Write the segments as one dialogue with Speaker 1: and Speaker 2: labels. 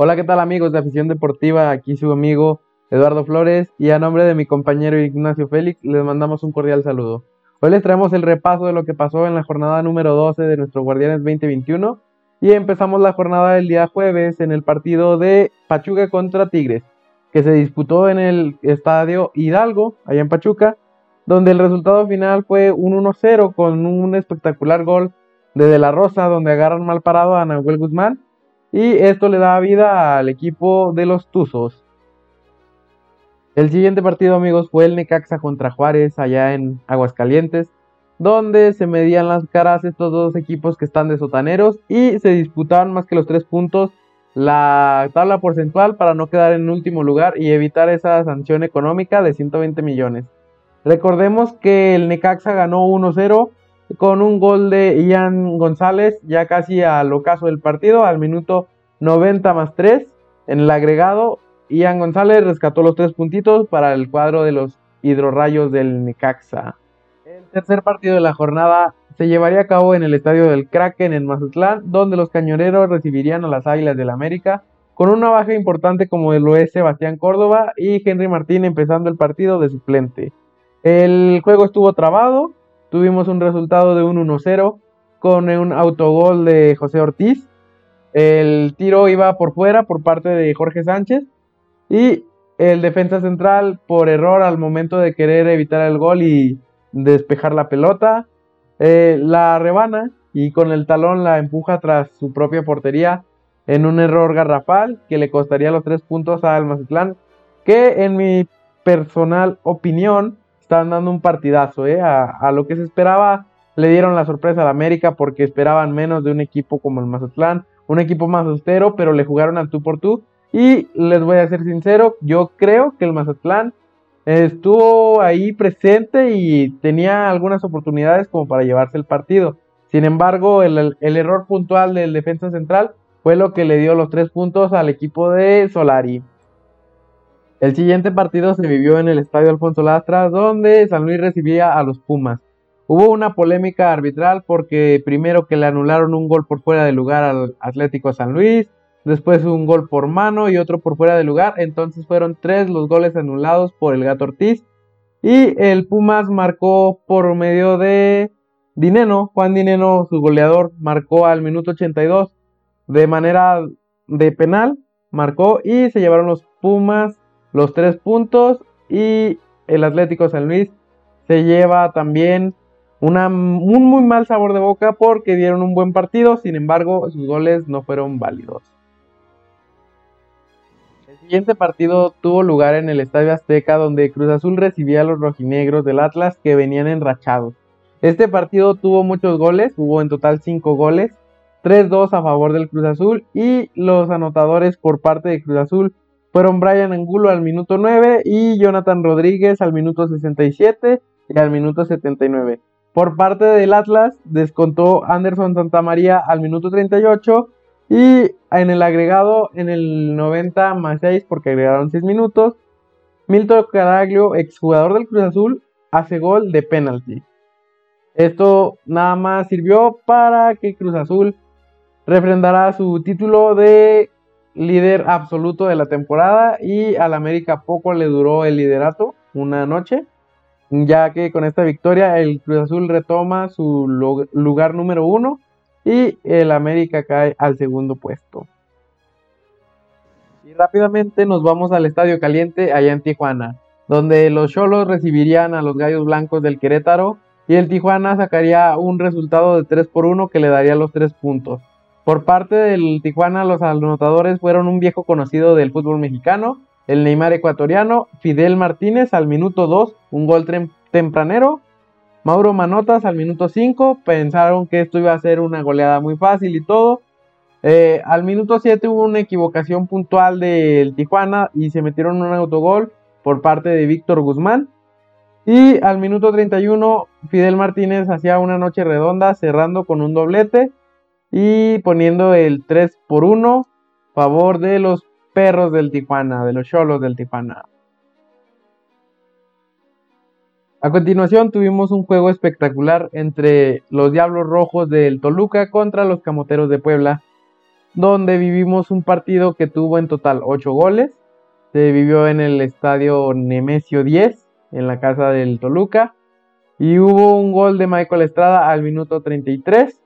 Speaker 1: Hola, ¿qué tal amigos de Afición Deportiva? Aquí su amigo Eduardo Flores y a nombre de mi compañero Ignacio Félix les mandamos un cordial saludo. Hoy les traemos el repaso de lo que pasó en la jornada número 12 de nuestro Guardianes 2021 y empezamos la jornada del día jueves en el partido de Pachuca contra Tigres, que se disputó en el estadio Hidalgo, allá en Pachuca, donde el resultado final fue un 1-0 con un espectacular gol de De La Rosa, donde agarran mal parado a Nahuel Guzmán, y esto le da vida al equipo de los Tuzos. El siguiente partido, amigos, fue el Necaxa contra Juárez, allá en Aguascalientes, donde se medían las caras estos dos equipos que están de sotaneros y se disputaban más que los tres puntos la tabla porcentual para no quedar en último lugar y evitar esa sanción económica de 120 millones. Recordemos que el Necaxa ganó 1-0 con un gol de Ian González ya casi al ocaso del partido, al minuto 90 más 3 en el agregado. Ian González rescató los tres puntitos para el cuadro de los hidrorrayos del Necaxa. El tercer partido de la jornada se llevaría a cabo en el estadio del Kraken en Mazatlán, donde los cañoneros recibirían a las Águilas del América, con una baja importante como lo es Sebastián Córdoba y Henry Martín empezando el partido de suplente. El juego estuvo trabado, tuvimos un resultado de un 1-0 con un autogol de José Ortiz. El tiro iba por fuera por parte de Jorge Sánchez y el defensa central por error al momento de querer evitar el gol y despejar la pelota, eh, la rebana y con el talón la empuja tras su propia portería en un error garrafal que le costaría los tres puntos al Mazatlán, que en mi personal opinión están dando un partidazo, ¿eh? a, lo que se esperaba le dieron la sorpresa al América porque esperaban menos de un equipo como el Mazatlán, un equipo más austero, pero le jugaron al tú por tú. Y les voy a ser sincero, yo creo que el Mazatlán estuvo ahí presente y tenía algunas oportunidades como para llevarse el partido. Sin embargo, el, el error puntual del defensa central fue lo que le dio los tres puntos al equipo de Solari. El siguiente partido se vivió en el Estadio Alfonso Lastra, donde San Luis recibía a los Pumas. Hubo una polémica arbitral porque primero que le anularon un gol por fuera de lugar al Atlético San Luis, después un gol por mano y otro por fuera de lugar, entonces fueron tres los goles anulados por el Gato Ortiz y el Pumas marcó por medio de Dineno, Juan Dineno, su goleador, marcó al minuto 82 de manera de penal, marcó y se llevaron los Pumas los tres puntos y el Atlético San Luis se lleva también una, un muy mal sabor de boca porque dieron un buen partido, sin embargo sus goles no fueron válidos. El siguiente partido tuvo lugar en el Estadio Azteca donde Cruz Azul recibía a los rojinegros del Atlas que venían enrachados. Este partido tuvo muchos goles, hubo en total 5 goles, 3-2 a favor del Cruz Azul y los anotadores por parte de Cruz Azul fueron Brian Angulo al minuto 9 y Jonathan Rodríguez al minuto 67 y al minuto 79. Por parte del Atlas descontó Anderson Santamaría al minuto 38 y en el agregado en el 90 más 6 porque agregaron 6 minutos. Milton Caraglio, exjugador del Cruz Azul, hace gol de penalti. Esto nada más sirvió para que Cruz Azul refrendara su título de líder absoluto de la temporada y al América poco le duró el liderato, una noche, ya que con esta victoria el Cruz Azul retoma su lugar número uno y el América cae al segundo puesto. Y rápidamente nos vamos al Estadio Caliente allá en Tijuana, donde los Cholos recibirían a los Gallos Blancos del Querétaro y el Tijuana sacaría un resultado de 3 por 1 que le daría los 3 puntos. Por parte del Tijuana, los anotadores fueron un viejo conocido del fútbol mexicano, el Neymar ecuatoriano, Fidel Martínez al minuto 2, un gol tempranero, Mauro Manotas al minuto 5, pensaron que esto iba a ser una goleada muy fácil y todo. Eh, al minuto 7 hubo una equivocación puntual del Tijuana y se metieron un autogol por parte de Víctor Guzmán. Y al minuto 31 Fidel Martínez hacía una noche redonda cerrando con un doblete y poniendo el 3 por 1 favor de los perros del Tijuana, de los cholos del Tijuana. A continuación tuvimos un juego espectacular entre los Diablos Rojos del Toluca contra los Camoteros de Puebla, donde vivimos un partido que tuvo en total 8 goles. Se vivió en el estadio Nemesio 10, en la casa del Toluca. Y hubo un gol de Michael Estrada al minuto 33.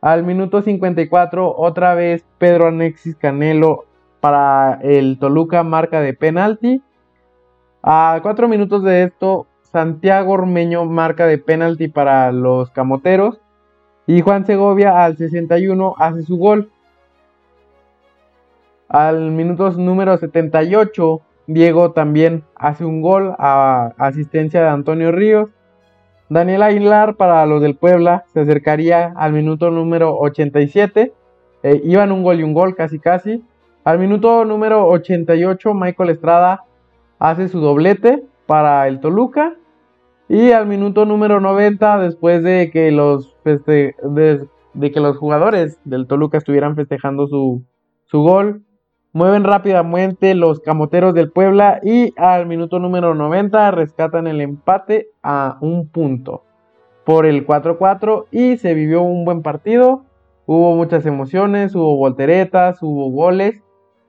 Speaker 1: Al minuto 54, otra vez Pedro Anexis Canelo para el Toluca marca de penalti. A cuatro minutos de esto, Santiago Ormeño marca de penalti para los camoteros. Y Juan Segovia al 61 hace su gol. Al minuto número 78, Diego también hace un gol a asistencia de Antonio Ríos. Daniel Aguilar para los del Puebla se acercaría al minuto número 87. Eh, iban un gol y un gol casi casi. Al minuto número 88 Michael Estrada hace su doblete para el Toluca. Y al minuto número 90 después de que los, de, que los jugadores del Toluca estuvieran festejando su, su gol, mueven rápidamente los camoteros del Puebla y al minuto número 90 rescatan el empate a un punto por el 4-4 y se vivió un buen partido. Hubo muchas emociones, hubo volteretas, hubo goles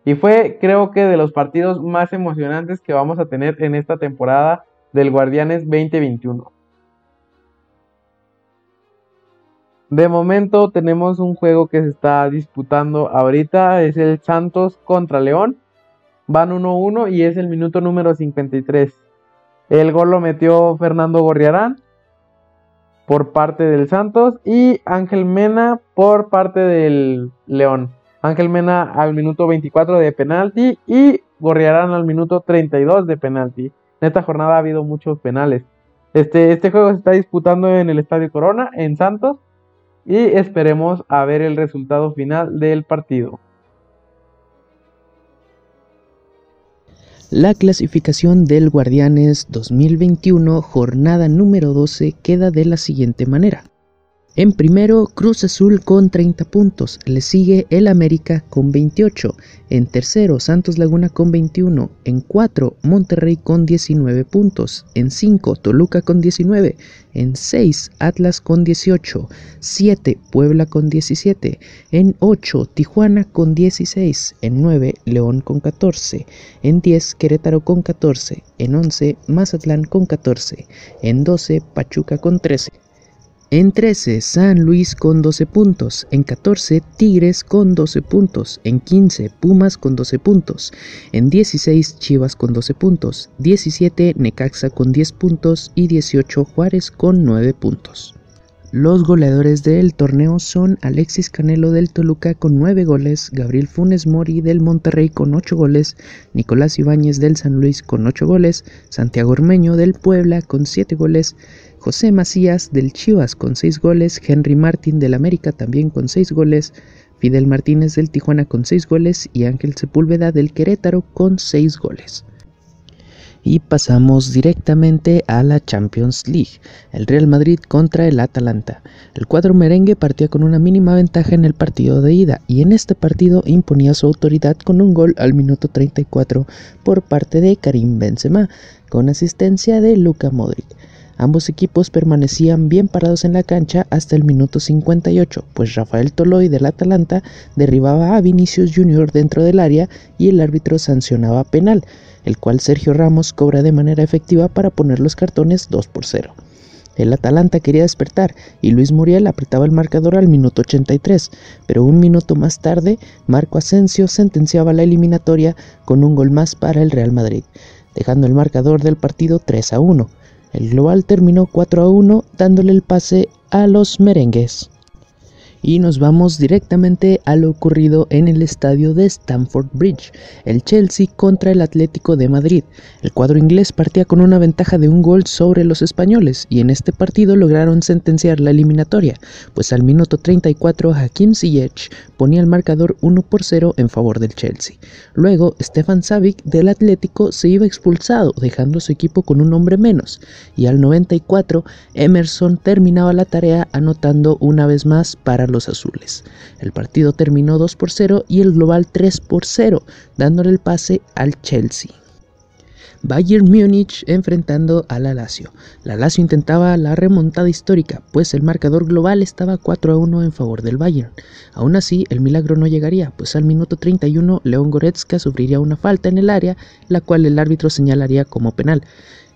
Speaker 1: y fue creo que de los partidos más emocionantes que vamos a tener en esta temporada del Guardianes 2021. De momento tenemos un juego que se está disputando ahorita, es el Santos contra León. Van 1-1 y es el minuto número 53. El gol lo metió Fernando Gorriarán por parte del Santos y Ángel Mena por parte del León. Ángel Mena al minuto 24 de penalti y Gorriarán al minuto 32 de penalti. En esta jornada ha habido muchos penales. Este, este juego se está disputando en el Estadio Corona, en Santos y esperemos a ver el resultado final del partido.
Speaker 2: La clasificación del Guardianes 2021, jornada número 12, queda de la siguiente manera. En primero, Cruz Azul con 30 puntos. Le sigue el América con 28. En tercero, Santos Laguna con 21. En cuatro, Monterrey con 19 puntos. En 5, Toluca con 19. En 6, Atlas con 18. 7, Puebla con 17. En 8, Tijuana con 16. En 9, León con 14. En 10, Querétaro con 14. En 11, Mazatlán con 14. En 12, Pachuca con 13. En 13, San Luis con 12 puntos. En 14, Tigres con 12 puntos. En 15, Pumas con 12 puntos. En 16, Chivas con 12 puntos. 17, Necaxa con 10 puntos. Y 18, Juárez con 9 puntos. Los goleadores del torneo son Alexis Canelo del Toluca con 9 goles, Gabriel Funes Mori del Monterrey con 8 goles, Nicolás Ibáñez del San Luis con 8 goles, Santiago Ormeño del Puebla con 7 goles, José Macías del Chivas con 6 goles, Henry Martín del América también con 6 goles, Fidel Martínez del Tijuana con 6 goles y Ángel Sepúlveda del Querétaro con 6 goles. Y pasamos directamente a la Champions League, el Real Madrid contra el Atalanta. El cuadro merengue partía con una mínima ventaja en el partido de ida y en este partido imponía su autoridad con un gol al minuto 34 por parte de Karim Benzema, con asistencia de Luka Modric. Ambos equipos permanecían bien parados en la cancha hasta el minuto 58, pues Rafael Toloy del Atalanta derribaba a Vinicius Jr. dentro del área y el árbitro sancionaba penal, el cual Sergio Ramos cobra de manera efectiva para poner los cartones 2 por 0. El Atalanta quería despertar y Luis Muriel apretaba el marcador al minuto 83, pero un minuto más tarde Marco Asensio sentenciaba la eliminatoria con un gol más para el Real Madrid, dejando el marcador del partido 3 a 1. El global terminó 4 a 1 dándole el pase a los merengues. Y nos vamos directamente a lo ocurrido en el estadio de Stamford Bridge, el Chelsea contra el Atlético de Madrid. El cuadro inglés partía con una ventaja de un gol sobre los españoles y en este partido lograron sentenciar la eliminatoria, pues al minuto 34 Hakim Ziyech ponía el marcador 1 por 0 en favor del Chelsea. Luego Stefan Savic del Atlético se iba expulsado, dejando a su equipo con un hombre menos, y al 94 Emerson terminaba la tarea anotando una vez más para los azules. El partido terminó 2 por 0 y el global 3 por 0, dándole el pase al Chelsea. Bayern Múnich enfrentando a la Lazio. La Lazio intentaba la remontada histórica, pues el marcador global estaba 4 a 1 en favor del Bayern. Aún así, el milagro no llegaría, pues al minuto 31 León Goretzka sufriría una falta en el área, la cual el árbitro señalaría como penal,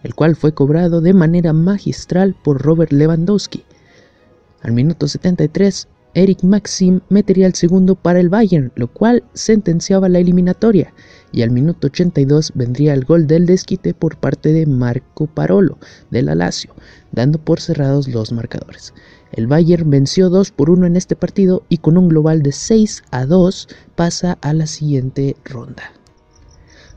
Speaker 2: el cual fue cobrado de manera magistral por Robert Lewandowski. Al minuto 73, Eric Maxim metería el segundo para el Bayern, lo cual sentenciaba la eliminatoria, y al minuto 82 vendría el gol del desquite por parte de Marco Parolo de la Lazio, dando por cerrados los marcadores. El Bayern venció 2 por 1 en este partido y con un global de 6 a 2 pasa a la siguiente ronda.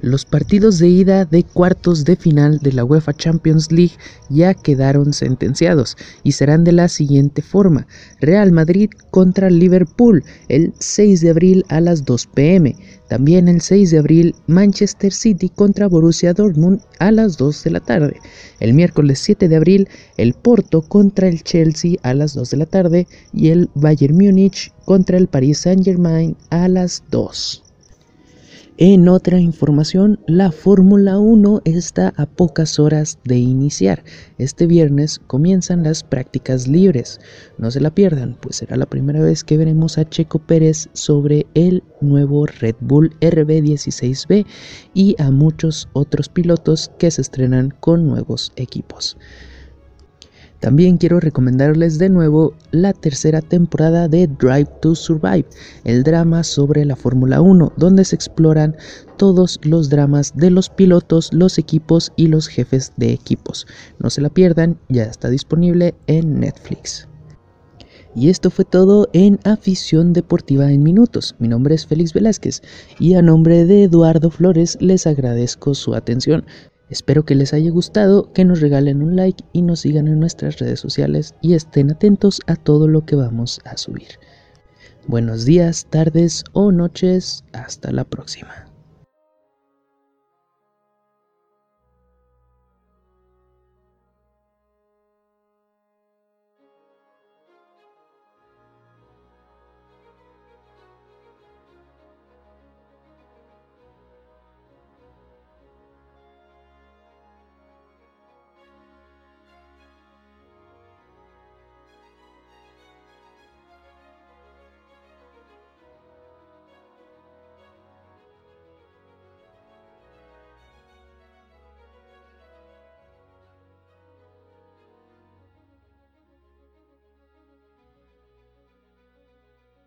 Speaker 2: Los partidos de ida de cuartos de final de la UEFA Champions League ya quedaron sentenciados y serán de la siguiente forma. Real Madrid contra Liverpool el 6 de abril a las 2 pm. También el 6 de abril Manchester City contra Borussia Dortmund a las 2 de la tarde. El miércoles 7 de abril el Porto contra el Chelsea a las 2 de la tarde y el Bayern Múnich contra el Paris Saint-Germain a las 2. En otra información, la Fórmula 1 está a pocas horas de iniciar. Este viernes comienzan las prácticas libres. No se la pierdan, pues será la primera vez que veremos a Checo Pérez sobre el nuevo Red Bull RB16B y a muchos otros pilotos que se estrenan con nuevos equipos. También quiero recomendarles de nuevo la tercera temporada de Drive to Survive, el drama sobre la Fórmula 1, donde se exploran todos los dramas de los pilotos, los equipos y los jefes de equipos. No se la pierdan, ya está disponible en Netflix. Y esto fue todo en Afición Deportiva en Minutos. Mi nombre es Félix Velázquez y a nombre de Eduardo Flores les agradezco su atención. Espero que les haya gustado, que nos regalen un like y nos sigan en nuestras redes sociales y estén atentos a todo lo que vamos a subir. Buenos días, tardes o noches, hasta la próxima.